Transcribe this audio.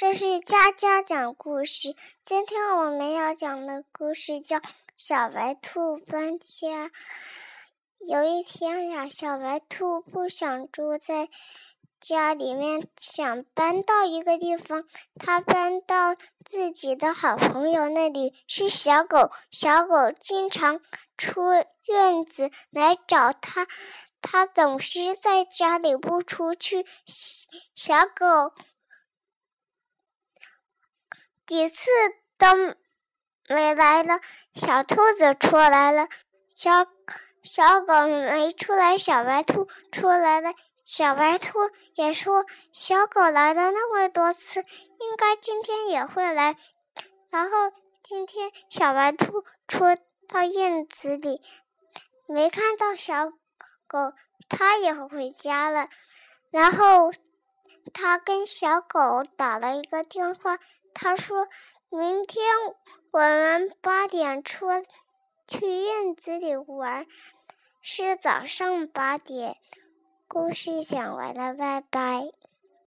这是佳佳讲故事。今天我们要讲的故事叫《小白兔搬家》。有一天呀，小白兔不想住在家里面，想搬到一个地方。他搬到自己的好朋友那里，是小狗。小狗经常出院子来找他，他总是在家里不出去。小狗。几次都没来了，小兔子出来了，小小狗没出来，小白兔出来了。小白兔也说：“小狗来了那么多次，应该今天也会来。”然后今天小白兔出到院子里，没看到小狗，它也回家了。然后他跟小狗打了一个电话。他说：“明天我们八点出去院子里玩，是早上八点。”故事讲完了，拜拜。